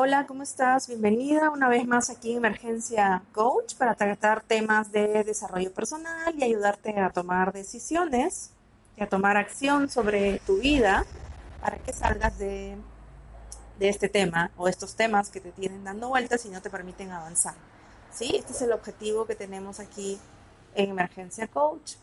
Hola, ¿cómo estás? Bienvenida una vez más aquí en Emergencia Coach para tratar temas de desarrollo personal y ayudarte a tomar decisiones y a tomar acción sobre tu vida para que salgas de, de este tema o estos temas que te tienen dando vueltas y no te permiten avanzar. ¿Sí? Este es el objetivo que tenemos aquí en Emergencia Coach.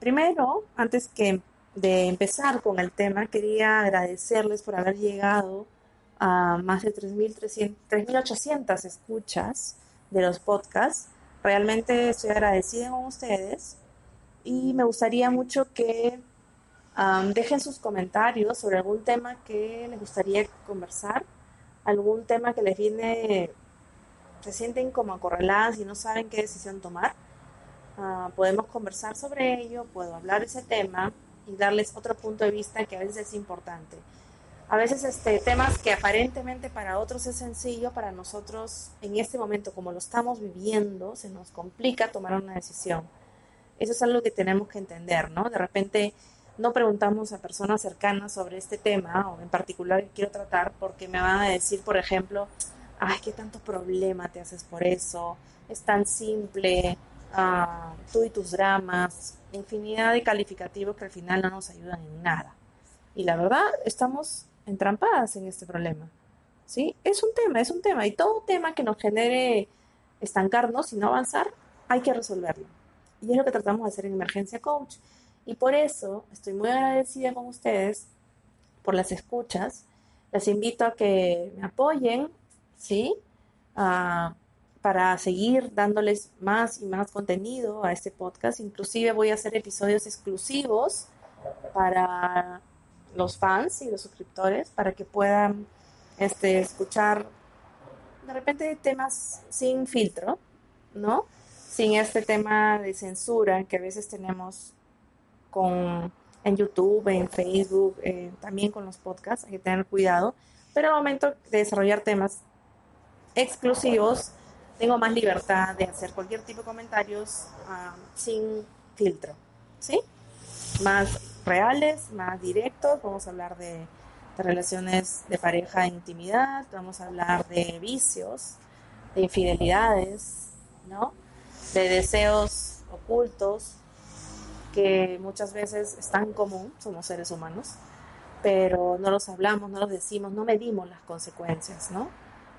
Primero, antes que de empezar con el tema, quería agradecerles por haber llegado a más de 3.800 escuchas de los podcasts. Realmente estoy agradecida con ustedes y me gustaría mucho que dejen sus comentarios sobre algún tema que les gustaría conversar, algún tema que les viene, se sienten como acorraladas y no saben qué decisión tomar. Ah, podemos conversar sobre ello, puedo hablar de ese tema y darles otro punto de vista que a veces es importante a veces este, temas que aparentemente para otros es sencillo, para nosotros en este momento, como lo estamos viviendo, se nos complica tomar una decisión. Eso es algo que tenemos que entender, ¿no? De repente no preguntamos a personas cercanas sobre este tema o en particular que quiero tratar porque me van a decir, por ejemplo, ay, qué tanto problema te haces por eso, es tan simple, ah, tú y tus dramas, infinidad de calificativos que al final no nos ayudan en nada. Y la verdad, estamos entrampadas en este problema. ¿Sí? Es un tema, es un tema. Y todo tema que nos genere estancarnos y no avanzar, hay que resolverlo. Y es lo que tratamos de hacer en Emergencia Coach. Y por eso estoy muy agradecida con ustedes por las escuchas. Les invito a que me apoyen, ¿sí? para seguir dándoles más y más contenido a este podcast. Inclusive voy a hacer episodios exclusivos para los fans y los suscriptores para que puedan este, escuchar de repente temas sin filtro, ¿no? Sin este tema de censura que a veces tenemos con, en YouTube, en Facebook, eh, también con los podcasts, hay que tener cuidado. Pero al momento de desarrollar temas exclusivos, tengo más libertad de hacer cualquier tipo de comentarios ah, sin filtro, ¿sí? Más reales, más directos. Vamos a hablar de, relaciones de pareja e intimidad, vamos a hablar de vicios, de infidelidades, ¿no? De deseos ocultos que muchas veces están común, somos seres humanos, pero no los hablamos, no los decimos, no medimos las consecuencias, ¿no?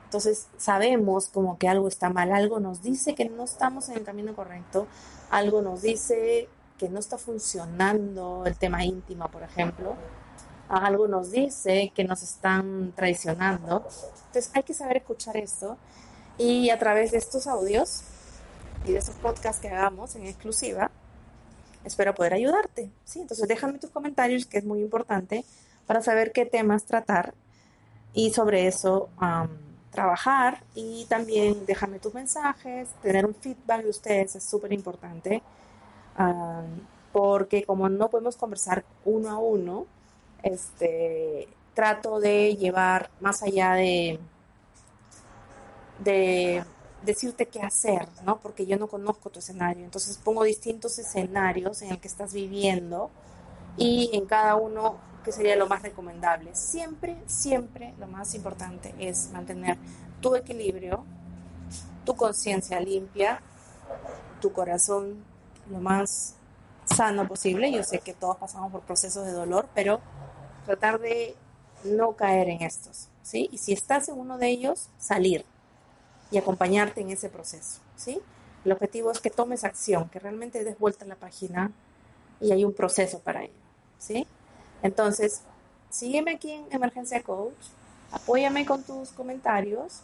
Entonces sabemos como que algo está mal, algo nos dice que no estamos en el camino correcto, algo nos dice que no está funcionando el tema íntimo, por ejemplo. Algo nos dice que nos están traicionando. Entonces hay que saber escuchar esto y a través de estos audios y de esos podcasts que hagamos en exclusiva, espero poder ayudarte. ¿sí? Entonces déjame tus comentarios, que es muy importante, para saber qué temas tratar y sobre eso trabajar. Y también déjame tus mensajes, tener un feedback de ustedes es súper importante porque como no podemos conversar uno a uno, este, trato de llevar más allá de, de decirte qué hacer, ¿no? Porque yo no conozco tu escenario. Entonces pongo distintos escenarios en el que estás viviendo y en cada uno que sería lo más recomendable. Siempre, siempre lo más importante es mantener tu equilibrio, tu conciencia limpia, tu corazón lo más sano posible. Yo sé que todos pasamos por procesos de dolor, pero tratar de no caer en estos, ¿sí? Y si estás en uno de ellos, salir y acompañarte en ese proceso, ¿sí? El objetivo es que tomes acción, que realmente des vuelta a la página y hay un proceso para ello, ¿sí? Entonces, sígueme aquí en Emergencia Coach, apóyame con tus comentarios,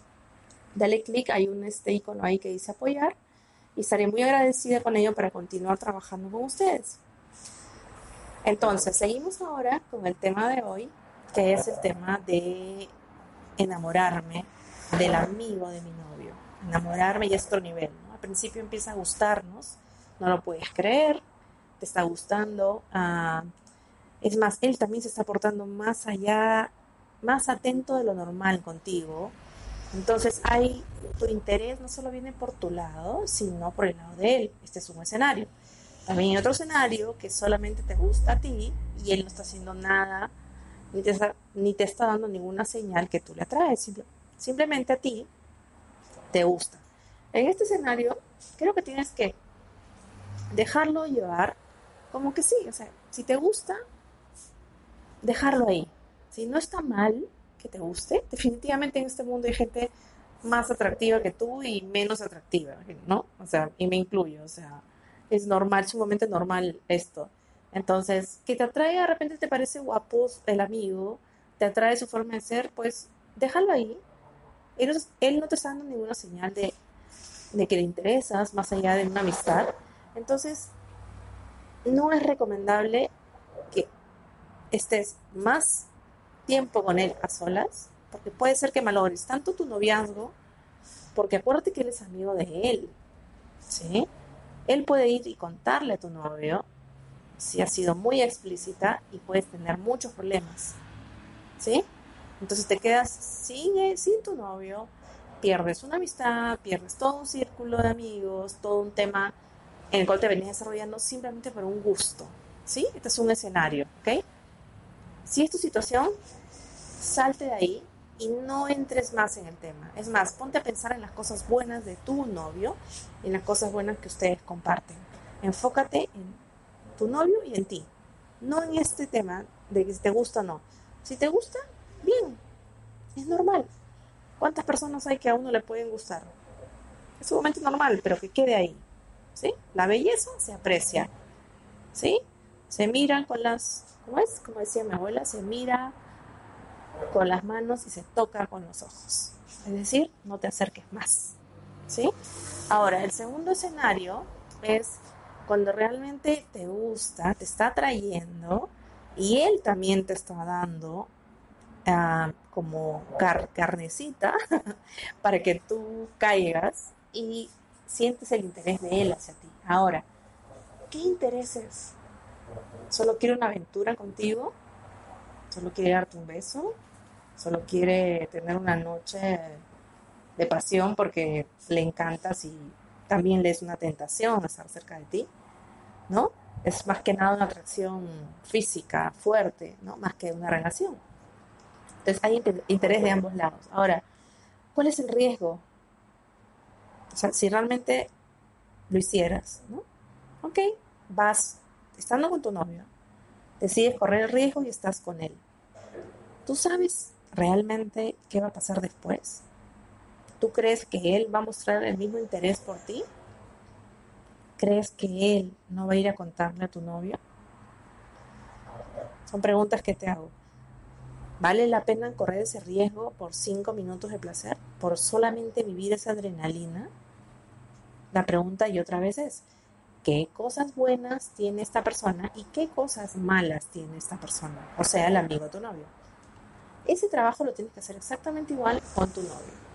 dale clic, hay un este icono ahí que dice apoyar y estaré muy agradecida con ello para continuar trabajando con ustedes. Entonces, seguimos ahora con el tema de hoy, que es el tema de enamorarme del amigo de mi novio, enamorarme y a otro nivel. Al principio empieza a gustarnos, no lo puedes creer, te está gustando. Ah, es más, él también se está portando más allá, más atento de lo normal contigo. Entonces hay tu interés no solo viene por tu lado, sino por el lado de él. Este es un escenario. También hay otro escenario que solamente te gusta a ti y él no está haciendo nada, ni te está, ni te está dando ninguna señal que tú le atraes. simplemente a ti te gusta. En este escenario, creo que tienes que dejarlo llevar como que sí, o sea, si te gusta, dejarlo ahí. Si no está mal que te guste, definitivamente en este mundo hay gente más atractiva que tú y menos atractiva, ¿no? O sea, y me incluyo, o sea, es normal, sumamente normal esto. Entonces, que te atrae, de repente te parece guapo el amigo, te atrae su forma de ser, pues déjalo ahí. Él, no te está dando ninguna señal de, de que le interesas, más allá de una amistad. Entonces, no es recomendable que estés más tiempo con él a solas, porque puede ser que malogres tanto tu noviazgo, porque acuérdate que él es amigo de él, ¿sí? Él puede ir y contarle a tu novio si ha sido muy explícita y puedes tener muchos problemas. ¿Sí? Entonces te quedas sin, sin tu novio, pierdes una amistad, pierdes todo un círculo de amigos, todo un tema en el cual te venías desarrollando simplemente por un gusto. ¿Sí? Este es un escenario, ¿ok? Si es tu situación, salte de ahí y no entres más en el tema. Es más, ponte a pensar en las cosas buenas de tu novio en las cosas buenas que ustedes comparten. Enfócate en tu novio y en ti, no en este tema de si te gusta o no. Si te gusta, bien, es normal. ¿Cuántas personas hay que a uno le pueden gustar? Es un momento normal, pero que quede ahí. ¿Sí? La belleza se aprecia. ¿Sí? Se miran con las, ¿cómo es? Como decía mi abuela, se mira con las manos y se toca con los ojos. Es decir, no te acerques más. ¿Sí? Ahora, el segundo escenario es cuando realmente te gusta, te está atrayendo y él también te está dando ah, como carnecita para que tú caigas y sientes el interés de él hacia ti. Ahora, ¿qué intereses? ¿Solo quiere una aventura contigo? ¿Solo quiere darte un beso? solo quiere tener una noche de pasión porque le encantas y también le es una tentación estar cerca de ti, ¿no? Es más que nada una atracción física fuerte, ¿no? Más que una relación. Entonces hay interés de ambos lados. Ahora, ¿cuál es el riesgo? O sea, si realmente lo hicieras, ¿no? Ok, vas estando con tu novio, decides correr el riesgo y estás con él. Tú sabes realmente qué va a pasar después? ¿Tú crees que él va a mostrar el mismo interés por ti? ¿Crees que él no va a ir a contarle a tu novio? Son preguntas que te hago. ¿Vale la pena correr ese riesgo por cinco minutos de placer? ¿Por solamente vivir esa adrenalina? La pregunta y otra vez es, ¿qué cosas buenas tiene esta persona y qué cosas malas tiene esta persona? O sea, el amigo de tu novio. Ese trabajo lo tienes que hacer exactamente igual con tu novio.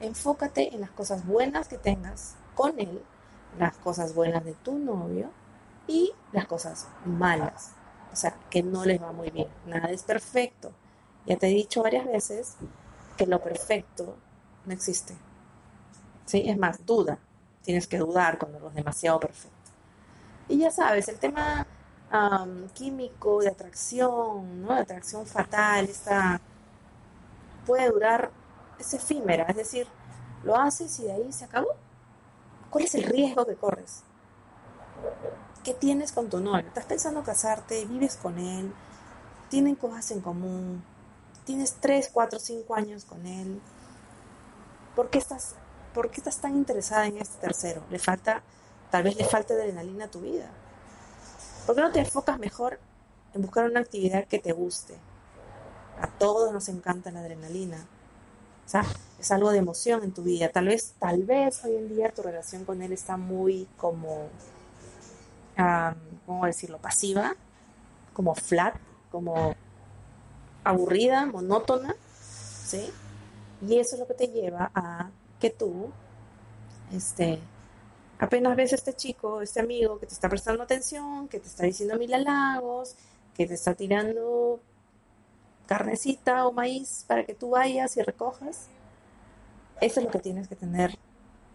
Enfócate en las cosas buenas que tengas con él, las cosas buenas de tu novio y las cosas malas. O sea, que no les va muy bien. Nada es perfecto. Ya te he dicho varias veces que lo perfecto no existe. ¿Sí? Es más, duda. Tienes que dudar cuando lo es demasiado perfecto. Y ya sabes, el tema químico de atracción, ¿no? De atracción fatal, esta puede durar, es efímera, es decir, lo haces y de ahí se acabó. ¿Cuál es el riesgo que corres? ¿Qué tienes con tu novio? ¿Estás pensando casarte? ¿Vives con él? ¿Tienen cosas en común? ¿Tienes 3, 4, 5 años con él? ¿Por qué estás, por qué estás tan interesada en este tercero? Le falta, tal vez le falta adrenalina a tu vida. ¿Por qué no te enfocas mejor en buscar una actividad que te guste? A todos nos encanta la adrenalina. Es algo de emoción en tu vida. Tal vez, tal vez hoy en día tu relación con él está muy como, ¿cómo decirlo? Pasiva, como flat, como aburrida, monótona, ¿sí? Y eso es lo que te lleva a que tú, este, apenas ves a este chico, este amigo que te está prestando atención, que te está diciendo mil halagos, que te está tirando carnecita o maíz para que tú vayas y recojas, eso es lo que tienes que tener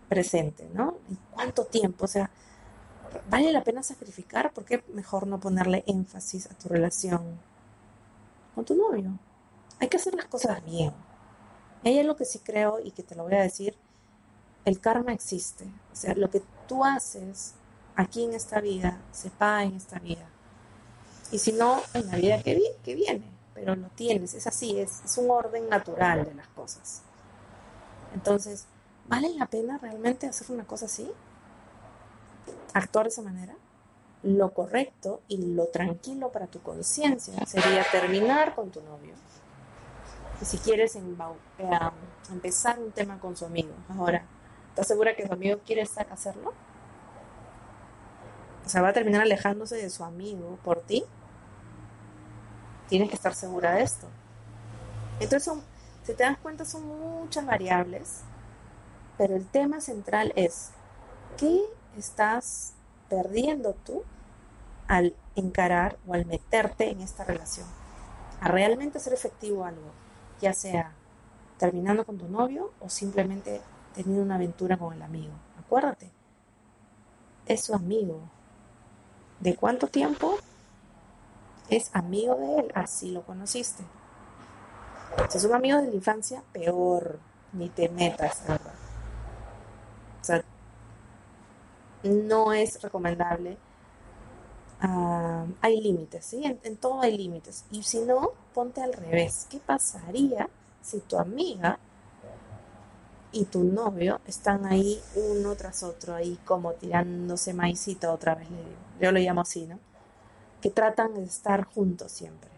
presente, ¿no? ¿Y cuánto tiempo? O sea, ¿vale la pena sacrificar? ¿Por qué mejor no ponerle énfasis a tu relación con tu novio? Hay que hacer las cosas bien. Hay algo que sí creo y que te lo voy a decir, el karma existe. O sea, lo que tú haces aquí en esta vida se paga en esta vida. Y si no, en la vida que, viene. Pero lo tienes, es así, es, es un orden natural de las cosas. Entonces, ¿vale la pena realmente hacer una cosa así? Actuar de esa manera. Lo correcto y lo tranquilo para tu conciencia sería terminar con tu novio. Y si quieres eh, empezar un tema con su amigo, ahora, ¿estás segura que su amigo quiere hacerlo? O sea, va a terminar alejándose de su amigo por ti. Tienes que estar segura de esto. Entonces, si te das cuenta, son muchas variables, pero el tema central es, ¿qué estás perdiendo tú al encarar o al meterte en esta relación? A realmente ser efectivo algo, ya sea terminando con tu novio o simplemente teniendo una aventura con el amigo. Acuérdate, es su amigo. ¿De cuánto tiempo? Es amigo de él, así lo conociste. Si es un amigo de la infancia, peor, ni te metas, O sea, no es recomendable. Ah, hay límites, ¿sí? En, en todo hay límites. Y si no, ponte al revés. ¿Qué pasaría si tu amiga y tu novio están ahí uno tras otro, ahí como tirándose maicito otra vez, yo lo llamo así, ¿no? Que tratan de estar juntos siempre.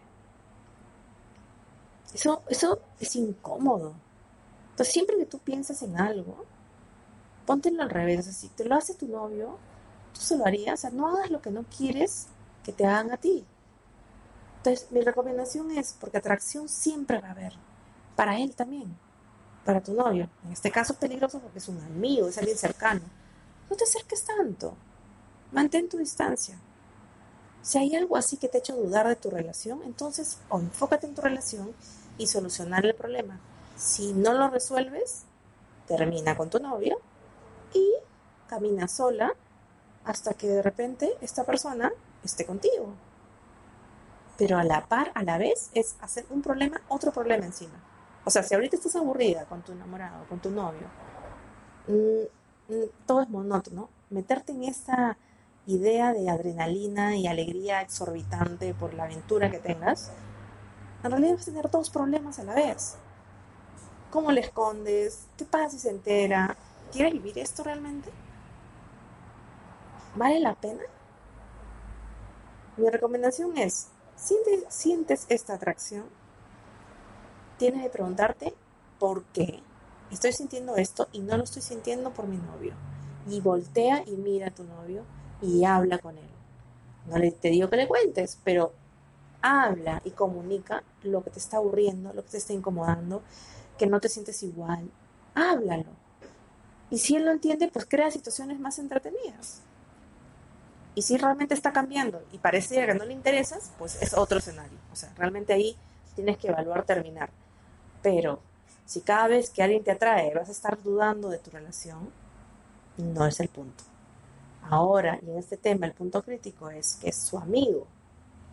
Eso, eso es incómodo. Entonces, siempre que tú piensas en algo, póntelo al revés. Si te lo hace tu novio, tú se lo harías. O sea, no hagas lo que no quieres que te hagan a ti. Entonces, mi recomendación es, porque atracción siempre va a haber, para él también, para tu novio. En este caso peligroso porque es un amigo, es alguien cercano. No te acerques tanto, mantén tu distancia. Si hay algo así que te ha hecho dudar de tu relación, entonces enfócate en tu relación y solucionar el problema. Si no lo resuelves, termina con tu novio y camina sola hasta que de repente esta persona esté contigo. Pero a la par, a la vez, es hacer un problema, otro problema encima. O sea, si ahorita estás aburrida con tu enamorado, con tu novio, mm, mm, todo es monótono. Meterte en esta idea de adrenalina y alegría exorbitante por la aventura que tengas, en realidad vas a tener dos problemas a la vez. ¿Cómo le escondes? ¿Qué pasa si se entera? ¿Quieres vivir esto realmente? ¿Vale la pena? Mi recomendación es, si sientes esta atracción, tienes que preguntarte por qué estoy sintiendo esto y no lo estoy sintiendo por mi novio. Y voltea y mira a tu novio y habla con él. No le, te digo que le cuentes, pero habla y comunica lo que te está aburriendo, lo que te está incomodando, que no te sientes igual. Háblalo. Y si él lo entiende, pues crea situaciones más entretenidas. Y si realmente está cambiando y parece que no le interesas, pues es otro escenario. O sea, realmente ahí tienes que evaluar terminar. Pero si cada vez que alguien te atrae vas a estar dudando de tu relación, no es el punto. Ahora, y en este tema, el punto crítico es que es su amigo.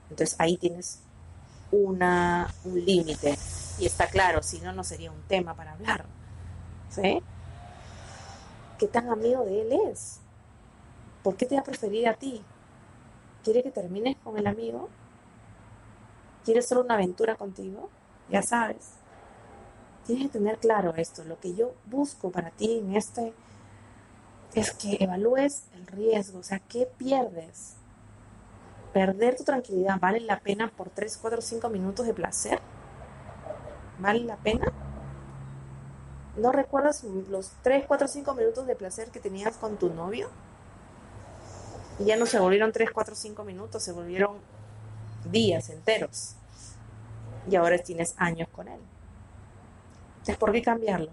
Entonces ahí tienes una, un límite. Y está claro, si no, no sería un tema para hablar. ¿Sí? ¿Qué tan amigo de él es? ¿Por qué te va a preferir a ti? ¿Quiere que termines con el amigo? ¿Quiere solo una aventura contigo? Ya sabes. Tienes que tener claro esto. Lo que yo busco para ti en este es que evalúes el riesgo, o sea, ¿qué pierdes? ¿Perder tu tranquilidad vale la pena por 3, 4, 5 minutos de placer? ¿Vale la pena? ¿No recuerdas los 3, 4, 5 minutos de placer que tenías con tu novio? Y ya no se volvieron 3, 4, 5 minutos, se volvieron días enteros. Y ahora tienes años con él. Entonces, ¿por qué cambiarlo?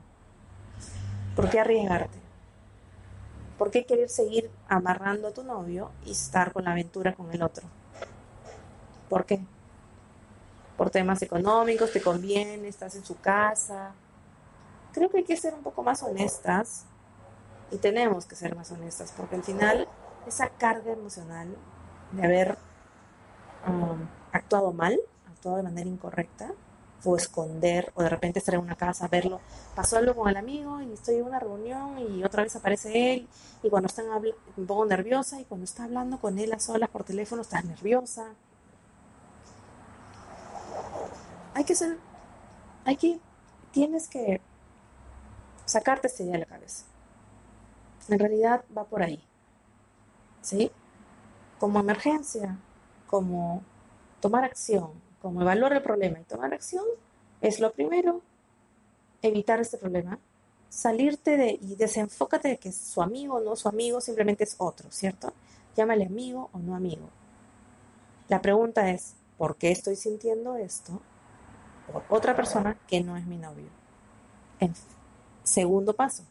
¿Por qué arriesgarte? ¿Por qué querer seguir amarrando a tu novio y estar con la aventura con el otro? ¿Por qué? Por temas económicos, te conviene, estás en su casa. Creo que hay que ser un poco más honestas y tenemos que ser más honestas porque al final esa carga emocional de haber um, actuado mal, actuado de manera incorrecta, o esconder, o de repente estar en una casa, verlo, pasó algo con el amigo y estoy en una reunión y otra vez aparece él, y cuando están un poco nerviosa, y cuando está hablando con él a solas por teléfono, estás nerviosa. Hay que ser, hay que, tienes que sacarte esta idea de la cabeza. En realidad va por ahí. ¿Sí? Como emergencia, como tomar acción, como evaluar el problema y tomar acción, es lo primero, evitar este problema, salirte de y desenfócate de que su amigo o no su amigo simplemente es otro, ¿cierto? Llámale amigo o no amigo. La pregunta es, ¿por qué estoy sintiendo esto por otra persona que no es mi novio? Segundo paso,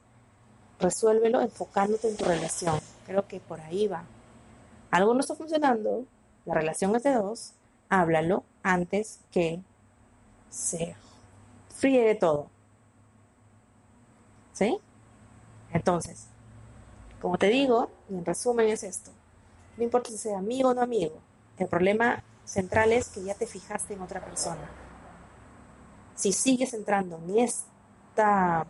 resuélvelo enfocándote en tu relación. Creo que por ahí va. Algo no está funcionando, la relación es de dos, háblalo antes que se fríe todo. ¿Sí? Entonces, como te digo, y en resumen es esto. No importa si sea amigo o no amigo. El problema central es que ya te fijaste en otra persona. Si sigues entrando en esta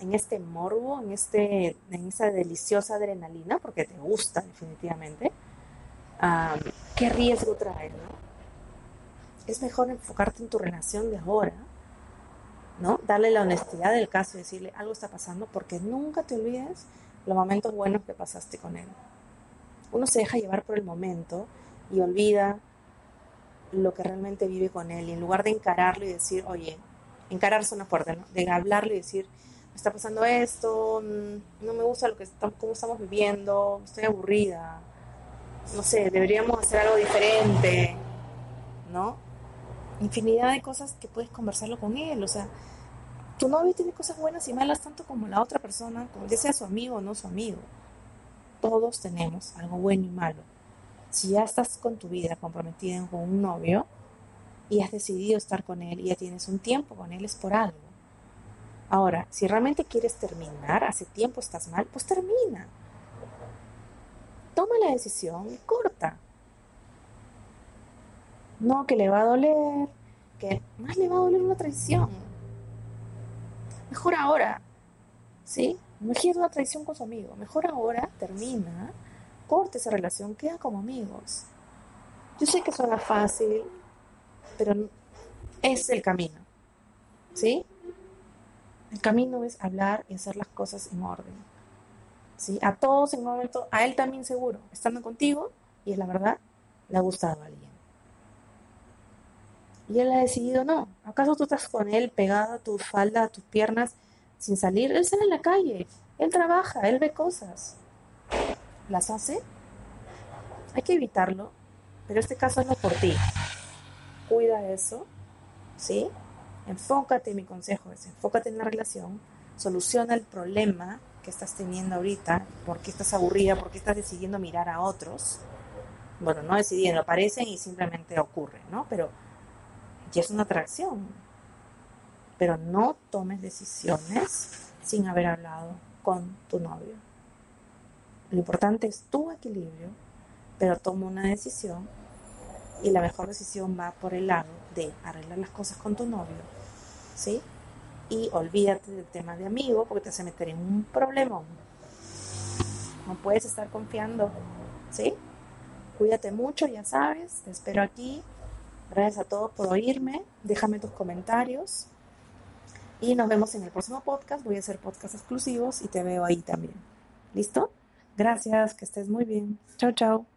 en este morbo, en este en esa deliciosa adrenalina porque te gusta definitivamente, ¿qué riesgo trae, no? Es mejor enfocarte en tu relación de ahora, ¿no? Darle la honestidad del caso y decirle algo está pasando porque nunca te olvides los momentos buenos que pasaste con él. Uno se deja llevar por el momento y olvida lo que realmente vive con él y en lugar de encararlo y decir, oye, encarar suena fuerte, ¿no? De hablarle y decir, me está pasando esto, mm, no me gusta lo que estamos, cómo estamos viviendo, estoy aburrida, no sé, deberíamos hacer algo diferente, ¿no? Infinidad de cosas que puedes conversarlo con él. O sea, tu novio tiene cosas buenas y malas tanto como la otra persona, ya sea su amigo o no su amigo. Todos tenemos algo bueno y malo. Si ya estás con tu vida comprometida con un novio y has decidido estar con él y ya tienes un tiempo con él, es por algo. Ahora, si realmente quieres terminar, hace tiempo estás mal, pues termina. Toma la decisión corta. No, que le va a doler, que más le va a doler una traición. Mejor ahora, ¿sí? Mejor una traición con su amigo. Mejor ahora termina, corte esa relación, queda como amigos. Yo sé que suena fácil, pero es el camino, ¿sí? El camino es hablar y hacer las cosas en orden. ¿sí? A todos en un momento, a él también seguro, estando contigo, y es la verdad, le ha gustado a alguien. Y él ha decidido no. ¿Acaso tú estás con él pegado a tu falda, a tus piernas, sin salir? Él sale en la calle, él trabaja, él ve cosas. ¿Las hace? Hay que evitarlo, pero este caso no es por ti. Cuida eso, ¿sí? Enfócate, mi consejo es, enfócate en la relación, soluciona el problema que estás teniendo ahorita, por qué estás aburrida, por qué estás decidiendo mirar a otros. Bueno, no decidiendo, aparecen y simplemente ocurre, ¿no? Pero y es una atracción. Pero no tomes decisiones sin haber hablado con tu novio. Lo importante es tu equilibrio, pero toma una decisión y la mejor decisión va por el lado de arreglar las cosas con tu novio, ¿sí? Y olvídate del tema de amigo porque te hace meter en un problema. No puedes estar confiando, ¿sí? Cuídate mucho, ya sabes, te espero aquí Gracias a todos por oírme. Déjame tus comentarios. Y nos vemos en el próximo podcast. Voy a hacer podcasts exclusivos y te veo ahí también. ¿Listo? Gracias, que estés muy bien. Chao, chao.